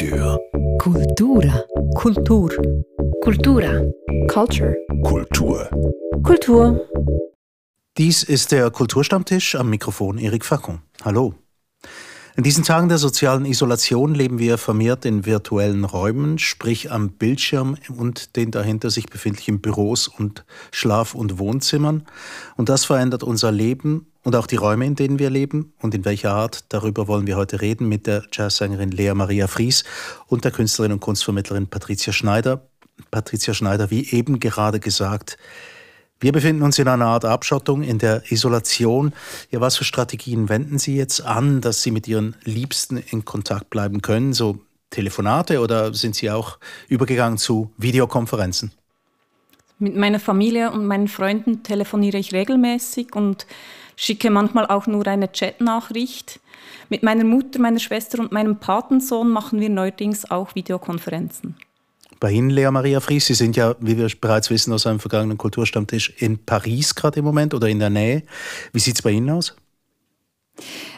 Kultur. Kultura. Kultur. Kultura. Culture. Kultur. Kultur. Dies ist der Kulturstammtisch am Mikrofon Erik Fackung. Hallo. In diesen Tagen der sozialen Isolation leben wir vermehrt in virtuellen Räumen, sprich am Bildschirm und den dahinter sich befindlichen Büros und Schlaf- und Wohnzimmern. Und das verändert unser Leben und auch die Räume, in denen wir leben und in welcher Art. Darüber wollen wir heute reden mit der Jazzsängerin Lea Maria Fries und der Künstlerin und Kunstvermittlerin Patricia Schneider. Patricia Schneider, wie eben gerade gesagt, wir befinden uns in einer Art Abschottung, in der Isolation. Ja, was für Strategien wenden Sie jetzt an, dass Sie mit Ihren Liebsten in Kontakt bleiben können? So Telefonate oder sind Sie auch übergegangen zu Videokonferenzen? Mit meiner Familie und meinen Freunden telefoniere ich regelmäßig und schicke manchmal auch nur eine Chatnachricht. Mit meiner Mutter, meiner Schwester und meinem Patensohn machen wir neuerdings auch Videokonferenzen. Bei Ihnen, Lea Maria Fries, Sie sind ja, wie wir bereits wissen aus einem vergangenen Kulturstammtisch, in Paris gerade im Moment oder in der Nähe. Wie sieht es bei Ihnen aus?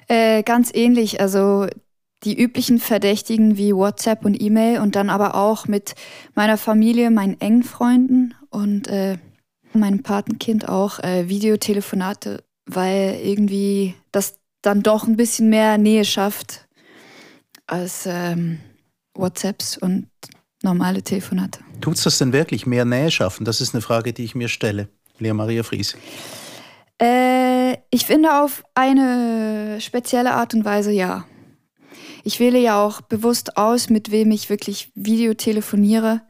Äh, ganz ähnlich. Also die üblichen Verdächtigen wie WhatsApp und E-Mail und dann aber auch mit meiner Familie, meinen engen Freunden und äh, meinem Patenkind auch äh, Videotelefonate, weil irgendwie das dann doch ein bisschen mehr Nähe schafft als ähm, WhatsApps und normale Telefonate. Tut es das denn wirklich mehr Nähe schaffen? Das ist eine Frage, die ich mir stelle. Lea Maria Fries. Äh, ich finde auf eine spezielle Art und Weise ja. Ich wähle ja auch bewusst aus, mit wem ich wirklich Videotelefoniere.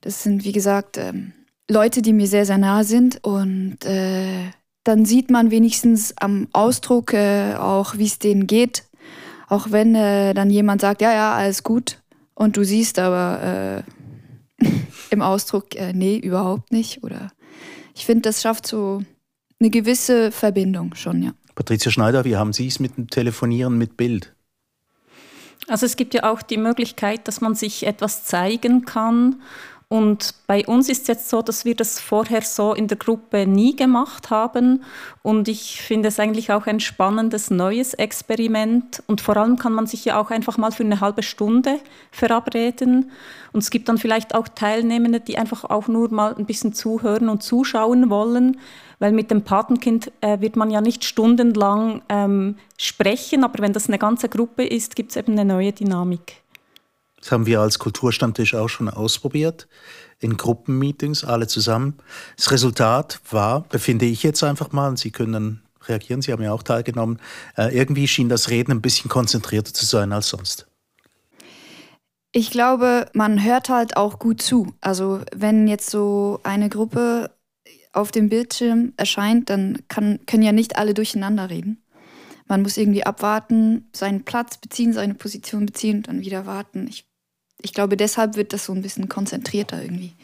Das sind, wie gesagt, ähm, Leute, die mir sehr, sehr nahe sind. Und äh, dann sieht man wenigstens am Ausdruck äh, auch, wie es denen geht. Auch wenn äh, dann jemand sagt, ja, ja, alles gut. Und du siehst aber äh, im Ausdruck, äh, nee, überhaupt nicht. Oder ich finde, das schafft so eine gewisse Verbindung schon, ja. Patricia Schneider, wie haben Sie es mit dem Telefonieren mit Bild? Also es gibt ja auch die Möglichkeit, dass man sich etwas zeigen kann. Und bei uns ist es jetzt so, dass wir das vorher so in der Gruppe nie gemacht haben. Und ich finde es eigentlich auch ein spannendes neues Experiment. Und vor allem kann man sich ja auch einfach mal für eine halbe Stunde verabreden. Und es gibt dann vielleicht auch Teilnehmende, die einfach auch nur mal ein bisschen zuhören und zuschauen wollen. Weil mit dem Patenkind äh, wird man ja nicht stundenlang ähm, sprechen, aber wenn das eine ganze Gruppe ist, gibt es eben eine neue Dynamik. Das haben wir als Kulturstammtisch auch schon ausprobiert, in Gruppenmeetings, alle zusammen. Das Resultat war, befinde ich jetzt einfach mal, und Sie können dann reagieren, Sie haben ja auch teilgenommen, äh, irgendwie schien das Reden ein bisschen konzentrierter zu sein als sonst. Ich glaube, man hört halt auch gut zu. Also wenn jetzt so eine Gruppe auf dem Bildschirm erscheint, dann kann, können ja nicht alle durcheinander reden. Man muss irgendwie abwarten, seinen Platz beziehen, seine Position beziehen und dann wieder warten. Ich, ich glaube, deshalb wird das so ein bisschen konzentrierter irgendwie.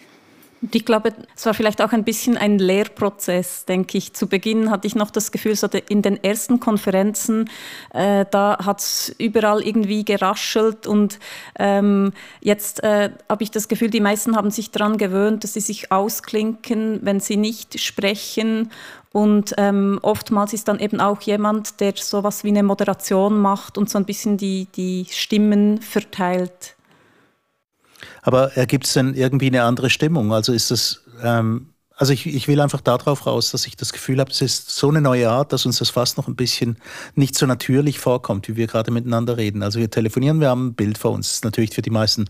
Ich glaube, es war vielleicht auch ein bisschen ein Lehrprozess, denke ich. Zu Beginn hatte ich noch das Gefühl, so in den ersten Konferenzen, äh, da hat es überall irgendwie geraschelt und ähm, jetzt äh, habe ich das Gefühl, die meisten haben sich daran gewöhnt, dass sie sich ausklinken, wenn sie nicht sprechen und ähm, oftmals ist dann eben auch jemand, der sowas wie eine Moderation macht und so ein bisschen die, die Stimmen verteilt. Aber ergibt es denn irgendwie eine andere Stimmung? Also ist das, ähm, also ich, ich will einfach darauf raus, dass ich das Gefühl habe, es ist so eine neue Art, dass uns das fast noch ein bisschen nicht so natürlich vorkommt, wie wir gerade miteinander reden. Also wir telefonieren, wir haben ein Bild vor uns. Das ist natürlich für die meisten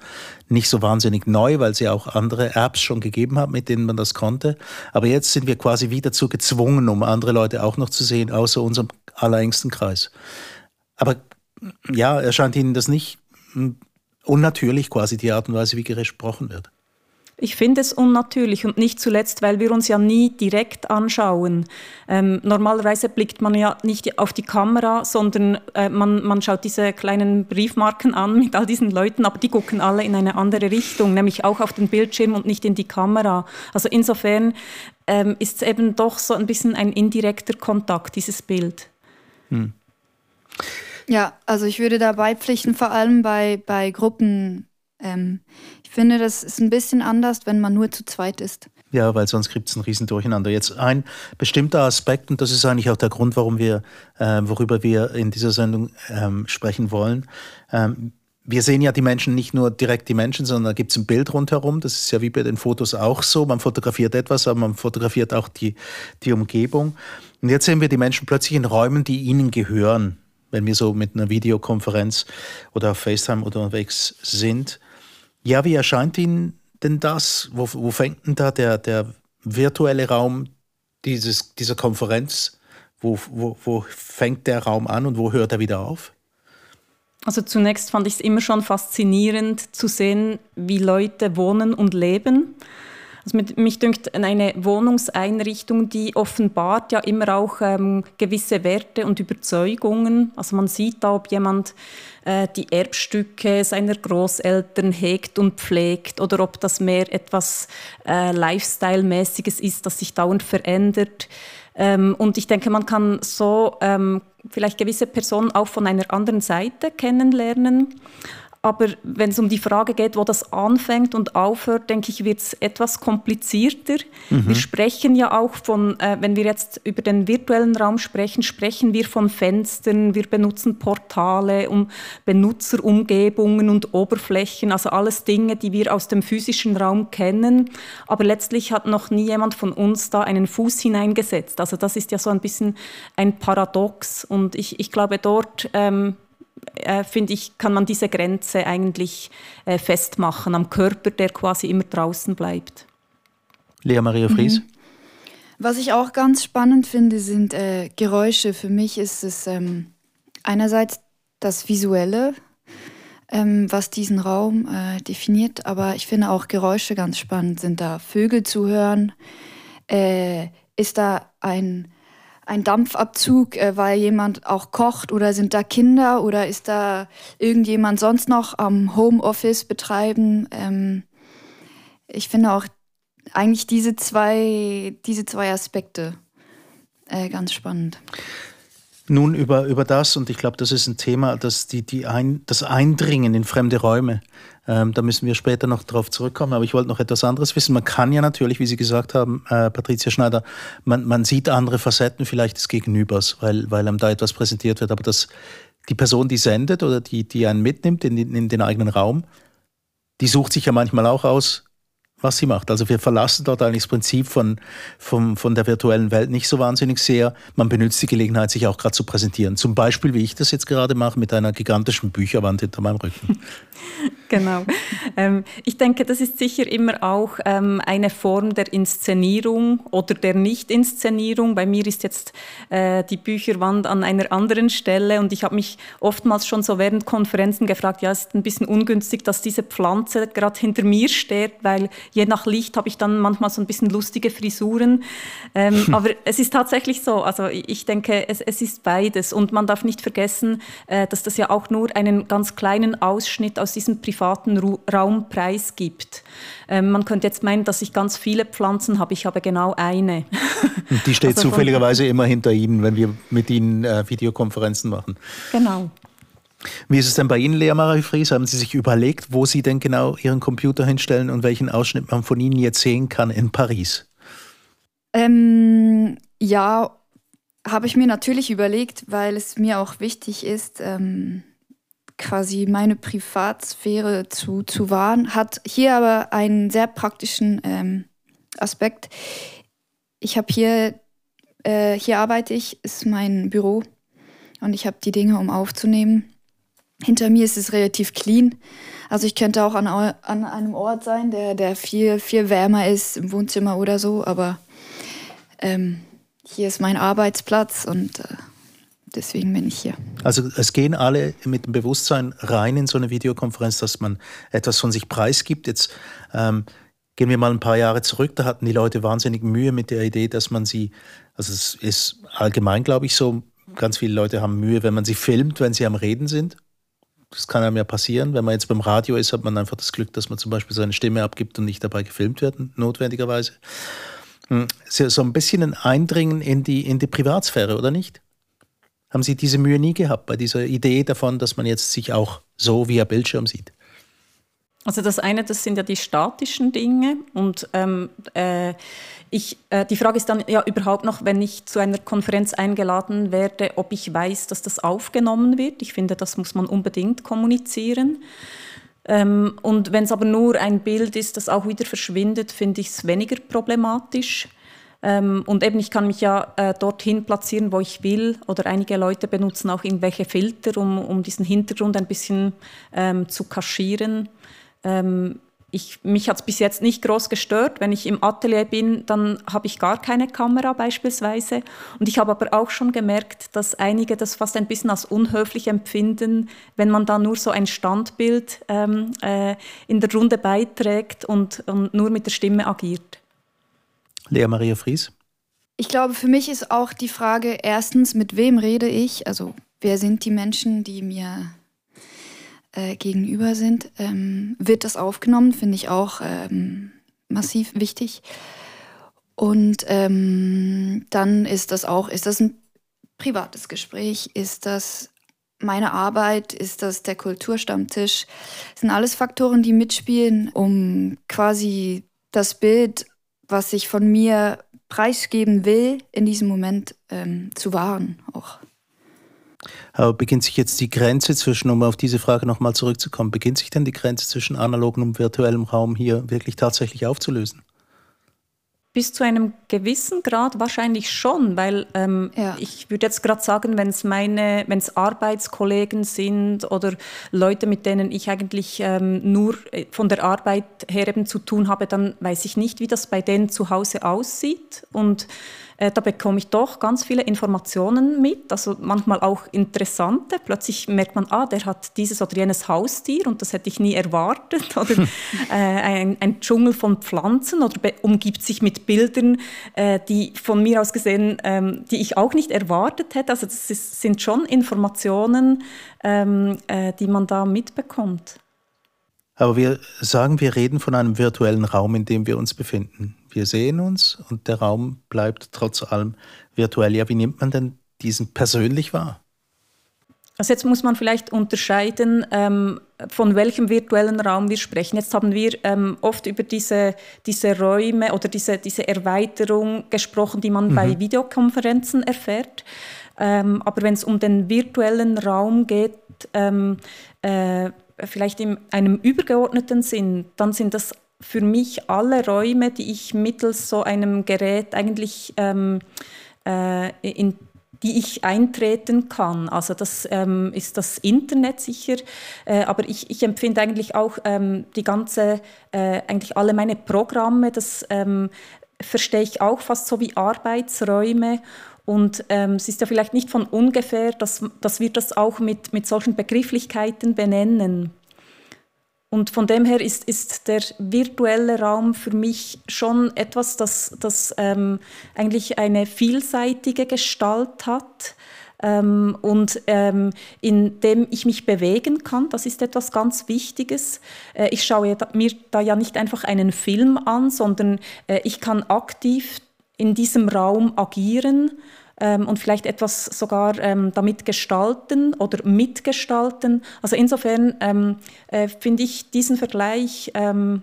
nicht so wahnsinnig neu, weil es ja auch andere Apps schon gegeben hat, mit denen man das konnte. Aber jetzt sind wir quasi wieder dazu gezwungen, um andere Leute auch noch zu sehen, außer unserem allerengsten Kreis. Aber ja, erscheint Ihnen das nicht unnatürlich quasi die Art und Weise, wie gesprochen wird. Ich finde es unnatürlich und nicht zuletzt, weil wir uns ja nie direkt anschauen. Ähm, normalerweise blickt man ja nicht auf die Kamera, sondern äh, man, man schaut diese kleinen Briefmarken an mit all diesen Leuten, aber die gucken alle in eine andere Richtung, nämlich auch auf den Bildschirm und nicht in die Kamera. Also insofern ähm, ist es eben doch so ein bisschen ein indirekter Kontakt, dieses Bild. Hm. Ja, also ich würde da beipflichten, vor allem bei, bei Gruppen. Ähm, ich finde, das ist ein bisschen anders, wenn man nur zu zweit ist. Ja, weil sonst gibt es ein Riesendurcheinander. Jetzt ein bestimmter Aspekt, und das ist eigentlich auch der Grund, warum wir, äh, worüber wir in dieser Sendung ähm, sprechen wollen. Ähm, wir sehen ja die Menschen nicht nur direkt die Menschen, sondern da gibt es ein Bild rundherum. Das ist ja wie bei den Fotos auch so. Man fotografiert etwas, aber man fotografiert auch die, die Umgebung. Und jetzt sehen wir die Menschen plötzlich in Räumen, die ihnen gehören, wenn wir so mit einer Videokonferenz oder auf FaceTime unterwegs sind. Ja, wie erscheint Ihnen denn das? Wo, wo fängt denn da der, der virtuelle Raum dieses, dieser Konferenz? Wo, wo, wo fängt der Raum an und wo hört er wieder auf? Also zunächst fand ich es immer schon faszinierend zu sehen, wie Leute wohnen und leben. Also mit, mich dünkt eine Wohnungseinrichtung, die offenbart ja immer auch ähm, gewisse Werte und Überzeugungen. Also man sieht da, ob jemand äh, die Erbstücke seiner Großeltern hegt und pflegt oder ob das mehr etwas äh, Lifestyle-mäßiges ist, das sich dauernd verändert. Ähm, und ich denke, man kann so ähm, vielleicht gewisse Personen auch von einer anderen Seite kennenlernen. Aber wenn es um die Frage geht, wo das anfängt und aufhört, denke ich, wird es etwas komplizierter. Mhm. Wir sprechen ja auch von, äh, wenn wir jetzt über den virtuellen Raum sprechen, sprechen wir von Fenstern, wir benutzen Portale, um Benutzerumgebungen und Oberflächen, also alles Dinge, die wir aus dem physischen Raum kennen. Aber letztlich hat noch nie jemand von uns da einen Fuß hineingesetzt. Also das ist ja so ein bisschen ein Paradox. Und ich, ich glaube, dort ähm, äh, finde ich, kann man diese Grenze eigentlich äh, festmachen am Körper, der quasi immer draußen bleibt. Lea Maria Fries. Mhm. Was ich auch ganz spannend finde, sind äh, Geräusche. Für mich ist es ähm, einerseits das Visuelle, ähm, was diesen Raum äh, definiert, aber ich finde auch Geräusche ganz spannend. Sind da Vögel zu hören? Äh, ist da ein ein Dampfabzug, äh, weil jemand auch kocht oder sind da Kinder oder ist da irgendjemand sonst noch am Homeoffice betreiben? Ähm, ich finde auch eigentlich diese zwei, diese zwei Aspekte äh, ganz spannend. Nun über, über das, und ich glaube, das ist ein Thema, das, die, die ein, das Eindringen in fremde Räume ähm, da müssen wir später noch drauf zurückkommen. Aber ich wollte noch etwas anderes wissen. Man kann ja natürlich, wie Sie gesagt haben, äh, Patricia Schneider, man, man sieht andere Facetten vielleicht des Gegenübers, weil, weil einem da etwas präsentiert wird. Aber das, die Person, die sendet oder die, die einen mitnimmt in, in den eigenen Raum, die sucht sich ja manchmal auch aus, was sie macht. Also wir verlassen dort eigentlich das Prinzip von, von, von der virtuellen Welt nicht so wahnsinnig sehr. Man benutzt die Gelegenheit, sich auch gerade zu präsentieren. Zum Beispiel, wie ich das jetzt gerade mache, mit einer gigantischen Bücherwand hinter meinem Rücken. genau. Ähm, ich denke, das ist sicher immer auch ähm, eine Form der Inszenierung oder der Nicht-Inszenierung. Bei mir ist jetzt äh, die Bücherwand an einer anderen Stelle und ich habe mich oftmals schon so während Konferenzen gefragt, ja, es ist ein bisschen ungünstig, dass diese Pflanze gerade hinter mir steht, weil je nach Licht habe ich dann manchmal so ein bisschen lustige Frisuren. Ähm, aber es ist tatsächlich so. Also ich denke, es, es ist beides. Und man darf nicht vergessen, äh, dass das ja auch nur einen ganz kleinen Ausschnitt aus diesem privaten Ru Raum preisgibt. Ähm, man könnte jetzt meinen, dass ich ganz viele Pflanzen habe. Ich habe genau eine. Und die steht also zufälligerweise immer hinter Ihnen, wenn wir mit Ihnen äh, Videokonferenzen machen. Genau. Wie ist es denn bei Ihnen, Lea Marie Fries? Haben Sie sich überlegt, wo Sie denn genau Ihren Computer hinstellen und welchen Ausschnitt man von Ihnen jetzt sehen kann in Paris? Ähm, ja, habe ich mir natürlich überlegt, weil es mir auch wichtig ist, ähm, quasi meine Privatsphäre zu, zu wahren. Hat hier aber einen sehr praktischen ähm, Aspekt. Ich habe hier, äh, hier arbeite ich, ist mein Büro und ich habe die Dinge, um aufzunehmen. Hinter mir ist es relativ clean. Also ich könnte auch an, an einem Ort sein, der, der viel, viel wärmer ist, im Wohnzimmer oder so, aber ähm, hier ist mein Arbeitsplatz und äh, deswegen bin ich hier. Also es gehen alle mit dem Bewusstsein rein in so eine Videokonferenz, dass man etwas von sich preisgibt. Jetzt ähm, gehen wir mal ein paar Jahre zurück, da hatten die Leute wahnsinnig Mühe mit der Idee, dass man sie, also es ist allgemein, glaube ich, so, ganz viele Leute haben Mühe, wenn man sie filmt, wenn sie am Reden sind. Das kann einem ja passieren. Wenn man jetzt beim Radio ist, hat man einfach das Glück, dass man zum Beispiel seine Stimme abgibt und nicht dabei gefilmt wird, notwendigerweise. Hm, so ein bisschen ein Eindringen in die, in die Privatsphäre, oder nicht? Haben Sie diese Mühe nie gehabt bei dieser Idee davon, dass man jetzt sich auch so via Bildschirm sieht? Also das eine, das sind ja die statischen Dinge und ähm, äh, ich, äh, die Frage ist dann ja überhaupt noch, wenn ich zu einer Konferenz eingeladen werde, ob ich weiß, dass das aufgenommen wird. Ich finde, das muss man unbedingt kommunizieren. Ähm, und wenn es aber nur ein Bild ist, das auch wieder verschwindet, finde ich es weniger problematisch. Ähm, und eben, ich kann mich ja äh, dorthin platzieren, wo ich will. Oder einige Leute benutzen auch irgendwelche Filter, um, um diesen Hintergrund ein bisschen ähm, zu kaschieren. Ähm, ich, mich hat es bis jetzt nicht groß gestört. Wenn ich im Atelier bin, dann habe ich gar keine Kamera beispielsweise. Und ich habe aber auch schon gemerkt, dass einige das fast ein bisschen als unhöflich empfinden, wenn man da nur so ein Standbild ähm, äh, in der Runde beiträgt und, und nur mit der Stimme agiert. Lea Maria Fries? Ich glaube, für mich ist auch die Frage erstens, mit wem rede ich? Also wer sind die Menschen, die mir äh, gegenüber sind, ähm, wird das aufgenommen, finde ich auch ähm, massiv wichtig. Und ähm, dann ist das auch, ist das ein privates Gespräch, ist das meine Arbeit, ist das der Kulturstammtisch, das sind alles Faktoren, die mitspielen, um quasi das Bild, was ich von mir preisgeben will, in diesem Moment ähm, zu wahren auch. Aber beginnt sich jetzt die Grenze zwischen, um auf diese Frage nochmal zurückzukommen, beginnt sich denn die Grenze zwischen analogem und virtuellem Raum hier wirklich tatsächlich aufzulösen? Bis zu einem gewissen Grad wahrscheinlich schon, weil ähm, ja. ich würde jetzt gerade sagen, wenn es meine, wenn es Arbeitskollegen sind oder Leute, mit denen ich eigentlich ähm, nur äh, von der Arbeit her eben zu tun habe, dann weiß ich nicht, wie das bei denen zu Hause aussieht und äh, da bekomme ich doch ganz viele Informationen mit, also manchmal auch interessante. Plötzlich merkt man, ah, der hat dieses oder jenes Haustier und das hätte ich nie erwartet. Oder äh, ein, ein, Dschungel von Pflanzen oder umgibt sich mit Bildern, äh, die von mir aus gesehen, ähm, die ich auch nicht erwartet hätte. Also das ist, sind schon Informationen, ähm, äh, die man da mitbekommt. Aber wir sagen, wir reden von einem virtuellen Raum, in dem wir uns befinden. Wir sehen uns und der Raum bleibt trotz allem virtuell. Ja, wie nimmt man denn diesen persönlich wahr? Also jetzt muss man vielleicht unterscheiden, ähm, von welchem virtuellen Raum wir sprechen. Jetzt haben wir ähm, oft über diese, diese Räume oder diese, diese Erweiterung gesprochen, die man mhm. bei Videokonferenzen erfährt. Ähm, aber wenn es um den virtuellen Raum geht, ähm, äh, vielleicht in einem übergeordneten Sinn, dann sind das für mich alle Räume, die ich mittels so einem Gerät eigentlich ähm, äh, in die ich eintreten kann. Also das ähm, ist das Internet sicher, äh, aber ich, ich, empfinde eigentlich auch ähm, die ganze, äh, eigentlich alle meine Programme, das ähm, verstehe ich auch fast so wie Arbeitsräume. Und ähm, es ist ja vielleicht nicht von ungefähr, dass, dass wir das auch mit, mit solchen Begrifflichkeiten benennen. Und von dem her ist, ist der virtuelle Raum für mich schon etwas, das, das ähm, eigentlich eine vielseitige Gestalt hat ähm, und ähm, in dem ich mich bewegen kann. Das ist etwas ganz Wichtiges. Äh, ich schaue mir da ja nicht einfach einen Film an, sondern äh, ich kann aktiv in diesem Raum agieren ähm, und vielleicht etwas sogar ähm, damit gestalten oder mitgestalten. Also insofern ähm, äh, finde ich diesen Vergleich ähm,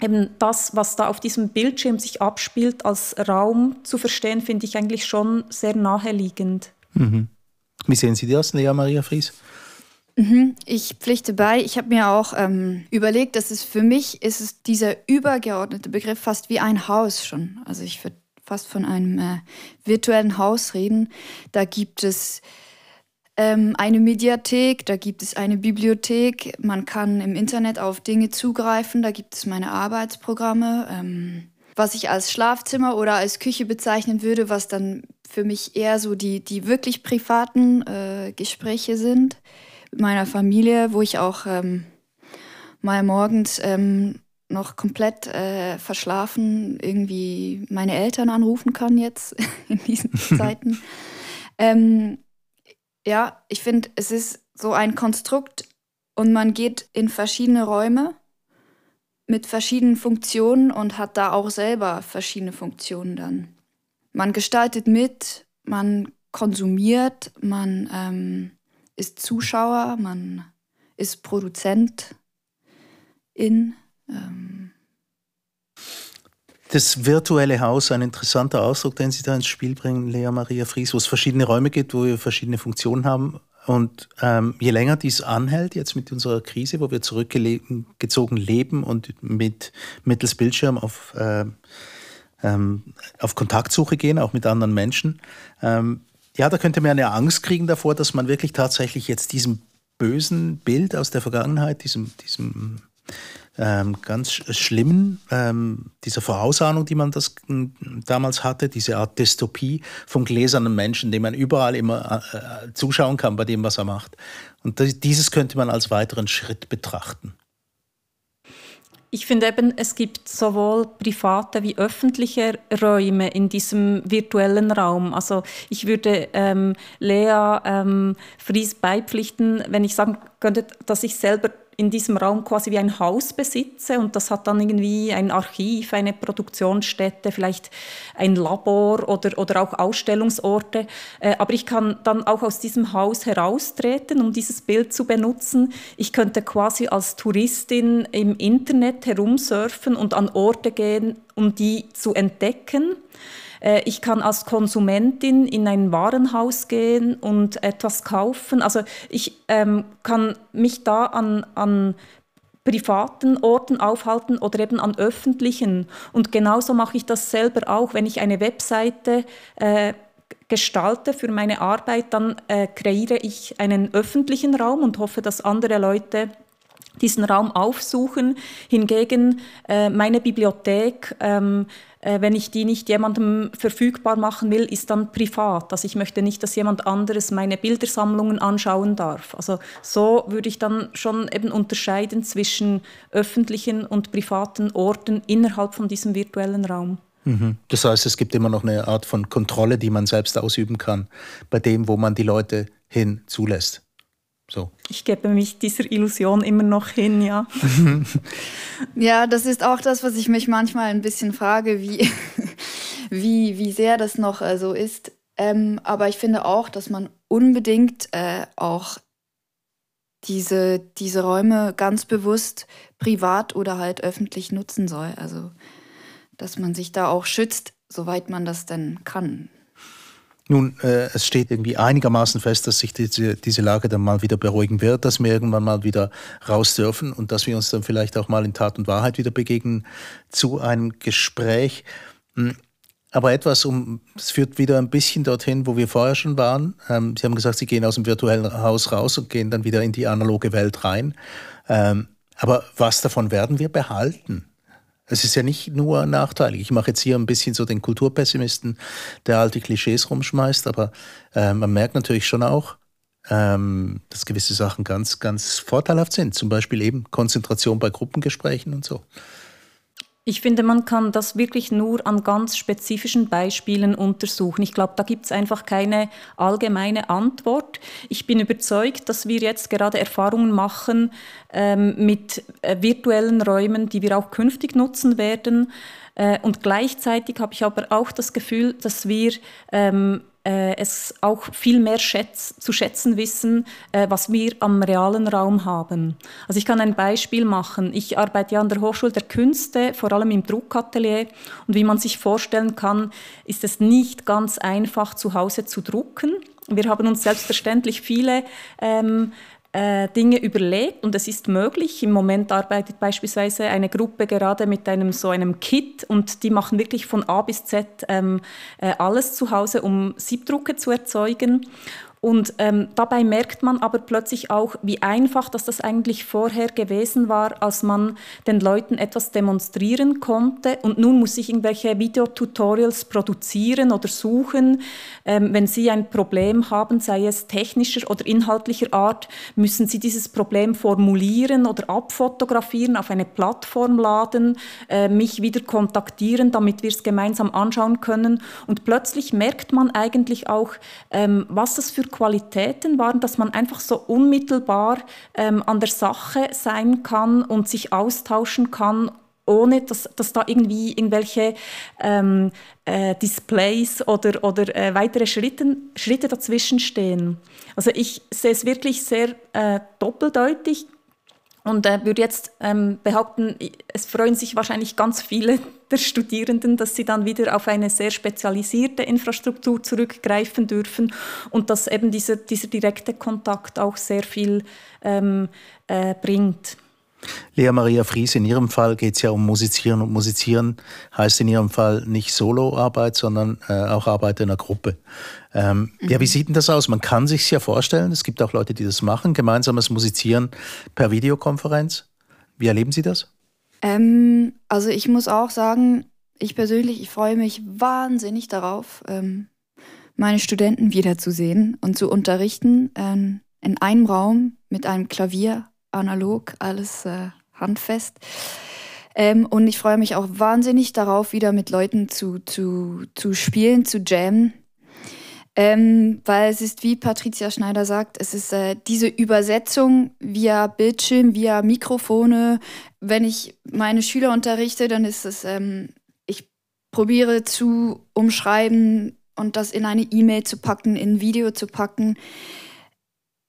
eben das, was da auf diesem Bildschirm sich abspielt, als Raum zu verstehen, finde ich eigentlich schon sehr naheliegend. Mhm. Wie sehen Sie das, Lea Maria Fries? Mhm. Ich pflichte bei. Ich habe mir auch ähm, überlegt, dass es für mich ist es dieser übergeordnete Begriff fast wie ein Haus schon. Also ich würde fast von einem äh, virtuellen Haus reden. Da gibt es ähm, eine Mediathek, da gibt es eine Bibliothek, man kann im Internet auf Dinge zugreifen, da gibt es meine Arbeitsprogramme. Ähm, was ich als Schlafzimmer oder als Küche bezeichnen würde, was dann für mich eher so die, die wirklich privaten äh, Gespräche sind mit meiner Familie, wo ich auch ähm, mal morgens ähm, noch komplett äh, verschlafen irgendwie meine Eltern anrufen kann jetzt in diesen Zeiten. ähm, ja, ich finde, es ist so ein Konstrukt und man geht in verschiedene Räume mit verschiedenen Funktionen und hat da auch selber verschiedene Funktionen dann. Man gestaltet mit, man konsumiert, man ähm, ist Zuschauer, man ist Produzent, in. Ähm das virtuelle Haus, ein interessanter Ausdruck, den Sie da ins Spiel bringen, Lea Maria Fries, wo es verschiedene Räume gibt, wo wir verschiedene Funktionen haben. Und ähm, je länger dies anhält, jetzt mit unserer Krise, wo wir zurückgezogen leben und mit mittels Bildschirm auf, äh, ähm, auf Kontaktsuche gehen, auch mit anderen Menschen, ähm, ja, da könnte man eine Angst kriegen davor, dass man wirklich tatsächlich jetzt diesem bösen Bild aus der Vergangenheit, diesem, diesem ähm, ganz schlimmen, ähm, dieser Vorausahnung, die man das hm, damals hatte, diese Art Dystopie vom gläsernen Menschen, dem man überall immer äh, äh, zuschauen kann bei dem, was er macht. Und dieses könnte man als weiteren Schritt betrachten. Ich finde eben, es gibt sowohl private wie öffentliche Räume in diesem virtuellen Raum. Also ich würde ähm, Lea ähm, Fries beipflichten, wenn ich sagen könnte, dass ich selber in diesem Raum quasi wie ein Haus besitze und das hat dann irgendwie ein Archiv, eine Produktionsstätte, vielleicht ein Labor oder, oder auch Ausstellungsorte. Äh, aber ich kann dann auch aus diesem Haus heraustreten, um dieses Bild zu benutzen. Ich könnte quasi als Touristin im Internet herumsurfen und an Orte gehen, um die zu entdecken. Äh, ich kann als Konsumentin in ein Warenhaus gehen und etwas kaufen. Also ich ähm, kann mich da an, an privaten Orten aufhalten oder eben an öffentlichen. Und genauso mache ich das selber auch, wenn ich eine Webseite äh, gestalte für meine Arbeit, dann äh, kreiere ich einen öffentlichen Raum und hoffe, dass andere Leute diesen Raum aufsuchen. Hingegen äh, meine Bibliothek, ähm, äh, wenn ich die nicht jemandem verfügbar machen will, ist dann privat. Also ich möchte nicht, dass jemand anderes meine Bildersammlungen anschauen darf. Also so würde ich dann schon eben unterscheiden zwischen öffentlichen und privaten Orten innerhalb von diesem virtuellen Raum. Mhm. Das heißt, es gibt immer noch eine Art von Kontrolle, die man selbst ausüben kann, bei dem, wo man die Leute hin zulässt. So. Ich gebe mich dieser Illusion immer noch hin, ja. ja, das ist auch das, was ich mich manchmal ein bisschen frage, wie, wie, wie sehr das noch äh, so ist. Ähm, aber ich finde auch, dass man unbedingt äh, auch diese, diese Räume ganz bewusst privat oder halt öffentlich nutzen soll. Also, dass man sich da auch schützt, soweit man das denn kann. Nun, äh, es steht irgendwie einigermaßen fest, dass sich diese, diese Lage dann mal wieder beruhigen wird, dass wir irgendwann mal wieder raus dürfen und dass wir uns dann vielleicht auch mal in Tat und Wahrheit wieder begegnen zu einem Gespräch. Hm, aber etwas, um, es führt wieder ein bisschen dorthin, wo wir vorher schon waren. Ähm, Sie haben gesagt, Sie gehen aus dem virtuellen Haus raus und gehen dann wieder in die analoge Welt rein. Ähm, aber was davon werden wir behalten? Es ist ja nicht nur nachteilig. Ich mache jetzt hier ein bisschen so den Kulturpessimisten, der alte Klischees rumschmeißt, aber äh, man merkt natürlich schon auch, ähm, dass gewisse Sachen ganz, ganz vorteilhaft sind. Zum Beispiel eben Konzentration bei Gruppengesprächen und so. Ich finde, man kann das wirklich nur an ganz spezifischen Beispielen untersuchen. Ich glaube, da gibt es einfach keine allgemeine Antwort. Ich bin überzeugt, dass wir jetzt gerade Erfahrungen machen ähm, mit äh, virtuellen Räumen, die wir auch künftig nutzen werden. Äh, und gleichzeitig habe ich aber auch das Gefühl, dass wir ähm, äh, es auch viel mehr schätz, zu schätzen wissen, äh, was wir am realen Raum haben. Also ich kann ein Beispiel machen. Ich arbeite ja an der Hochschule der Künste, vor allem im Druckatelier. Und wie man sich vorstellen kann, ist es nicht ganz einfach, zu Hause zu drucken. Wir haben uns selbstverständlich viele ähm, äh, Dinge überlegt und es ist möglich. Im Moment arbeitet beispielsweise eine Gruppe gerade mit einem so einem Kit und die machen wirklich von A bis Z ähm, äh, alles zu Hause, um Siebdrucke zu erzeugen. Und ähm, dabei merkt man aber plötzlich auch, wie einfach dass das eigentlich vorher gewesen war, als man den Leuten etwas demonstrieren konnte. Und nun muss ich irgendwelche Videotutorials produzieren oder suchen. Ähm, wenn Sie ein Problem haben, sei es technischer oder inhaltlicher Art, müssen Sie dieses Problem formulieren oder abfotografieren, auf eine Plattform laden, äh, mich wieder kontaktieren, damit wir es gemeinsam anschauen können. Und plötzlich merkt man eigentlich auch, ähm, was das für Qualitäten waren, dass man einfach so unmittelbar ähm, an der Sache sein kann und sich austauschen kann ohne dass, dass da irgendwie irgendwelche ähm, äh, Displays oder, oder äh, weitere Schritte, Schritte dazwischen stehen. Also ich sehe es wirklich sehr äh, doppeldeutig. Und äh, würde jetzt ähm, behaupten, es freuen sich wahrscheinlich ganz viele der Studierenden, dass sie dann wieder auf eine sehr spezialisierte Infrastruktur zurückgreifen dürfen und dass eben dieser, dieser direkte Kontakt auch sehr viel ähm, äh, bringt. Lea Maria Fries, in Ihrem Fall geht es ja um Musizieren und Musizieren heißt in Ihrem Fall nicht Soloarbeit, sondern äh, auch Arbeit in einer Gruppe. Ähm, mhm. Ja, wie sieht denn das aus? Man kann sich ja vorstellen, es gibt auch Leute, die das machen, gemeinsames Musizieren per Videokonferenz. Wie erleben Sie das? Ähm, also ich muss auch sagen, ich persönlich, ich freue mich wahnsinnig darauf, ähm, meine Studenten wiederzusehen und zu unterrichten ähm, in einem Raum mit einem Klavier, analog, alles äh, handfest. Ähm, und ich freue mich auch wahnsinnig darauf, wieder mit Leuten zu, zu, zu spielen, zu jammen. Ähm, weil es ist, wie Patricia Schneider sagt, es ist äh, diese Übersetzung via Bildschirm, via Mikrofone. Wenn ich meine Schüler unterrichte, dann ist es, ähm, ich probiere zu umschreiben und das in eine E-Mail zu packen, in ein Video zu packen.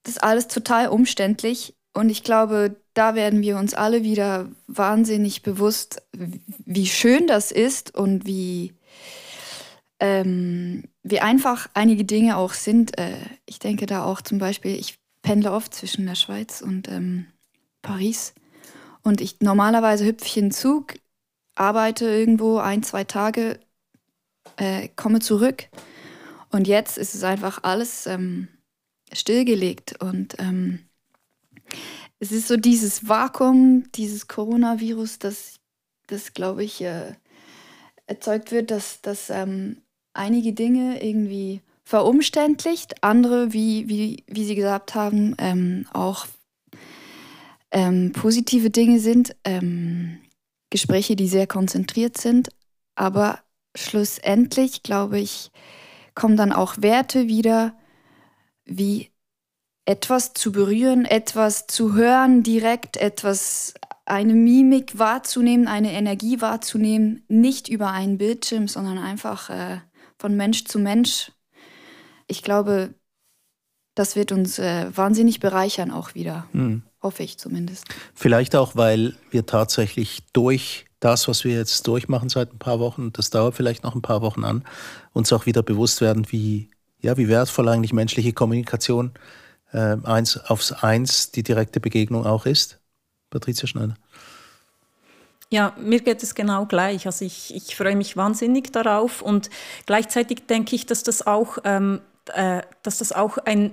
Das ist alles total umständlich. Und ich glaube, da werden wir uns alle wieder wahnsinnig bewusst, wie schön das ist und wie, ähm, wie einfach einige Dinge auch sind. Äh, ich denke da auch zum Beispiel, ich pendle oft zwischen der Schweiz und ähm, Paris. Und ich normalerweise hüpfe ich in den Zug, arbeite irgendwo ein, zwei Tage, äh, komme zurück. Und jetzt ist es einfach alles ähm, stillgelegt. Und ähm, es ist so dieses Vakuum, dieses Coronavirus, das, das glaube ich, äh, erzeugt wird, dass, dass ähm, einige Dinge irgendwie verumständlicht, andere, wie, wie, wie Sie gesagt haben, ähm, auch ähm, positive Dinge sind, ähm, Gespräche, die sehr konzentriert sind, aber schlussendlich, glaube ich, kommen dann auch Werte wieder, wie etwas zu berühren, etwas zu hören, direkt etwas, eine Mimik wahrzunehmen, eine Energie wahrzunehmen, nicht über einen Bildschirm, sondern einfach äh, von Mensch zu Mensch. Ich glaube, das wird uns äh, wahnsinnig bereichern auch wieder. Hm. Hoffe ich zumindest. Vielleicht auch, weil wir tatsächlich durch das, was wir jetzt durchmachen seit ein paar Wochen, das dauert vielleicht noch ein paar Wochen an, uns auch wieder bewusst werden, wie, ja, wie wertvoll eigentlich menschliche Kommunikation äh, eins aufs Eins die direkte Begegnung auch ist. Patricia Schneider. Ja, mir geht es genau gleich. Also ich, ich freue mich wahnsinnig darauf und gleichzeitig denke ich, dass das auch, ähm, äh, dass das auch ein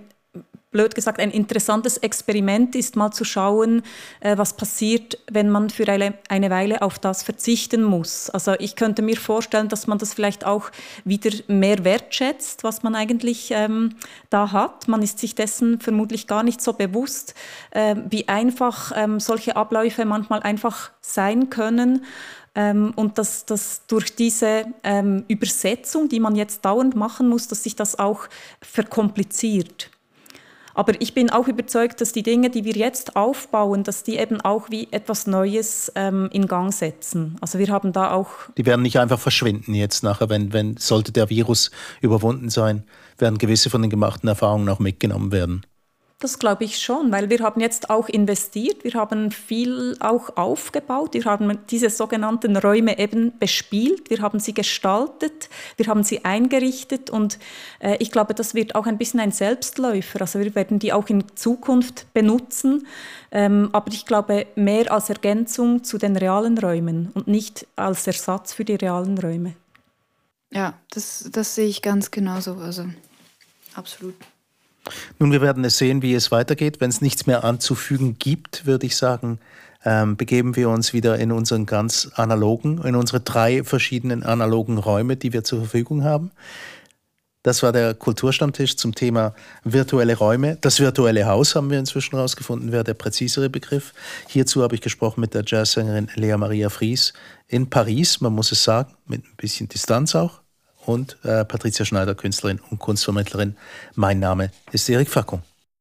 blöd gesagt, ein interessantes Experiment ist, mal zu schauen, äh, was passiert, wenn man für eine, eine Weile auf das verzichten muss. Also ich könnte mir vorstellen, dass man das vielleicht auch wieder mehr wertschätzt, was man eigentlich ähm, da hat. Man ist sich dessen vermutlich gar nicht so bewusst, äh, wie einfach ähm, solche Abläufe manchmal einfach sein können. Ähm, und dass, dass durch diese ähm, Übersetzung, die man jetzt dauernd machen muss, dass sich das auch verkompliziert. Aber ich bin auch überzeugt, dass die Dinge, die wir jetzt aufbauen, dass die eben auch wie etwas Neues ähm, in Gang setzen. Also wir haben da auch. Die werden nicht einfach verschwinden jetzt nachher, wenn, wenn sollte der Virus überwunden sein, werden gewisse von den gemachten Erfahrungen auch mitgenommen werden. Das glaube ich schon, weil wir haben jetzt auch investiert, wir haben viel auch aufgebaut, wir haben diese sogenannten Räume eben bespielt, wir haben sie gestaltet, wir haben sie eingerichtet und äh, ich glaube, das wird auch ein bisschen ein Selbstläufer. Also wir werden die auch in Zukunft benutzen, ähm, aber ich glaube mehr als Ergänzung zu den realen Räumen und nicht als Ersatz für die realen Räume. Ja, das, das sehe ich ganz genauso. Also absolut. Nun, wir werden es sehen, wie es weitergeht. Wenn es nichts mehr anzufügen gibt, würde ich sagen, ähm, begeben wir uns wieder in unseren ganz analogen, in unsere drei verschiedenen analogen Räume, die wir zur Verfügung haben. Das war der Kulturstammtisch zum Thema virtuelle Räume. Das virtuelle Haus haben wir inzwischen herausgefunden, wäre der präzisere Begriff. Hierzu habe ich gesprochen mit der Jazzsängerin Lea Maria Fries in Paris, man muss es sagen, mit ein bisschen Distanz auch und äh, Patricia Schneider, Künstlerin und Kunstvermittlerin. Mein Name ist Erik Fackung.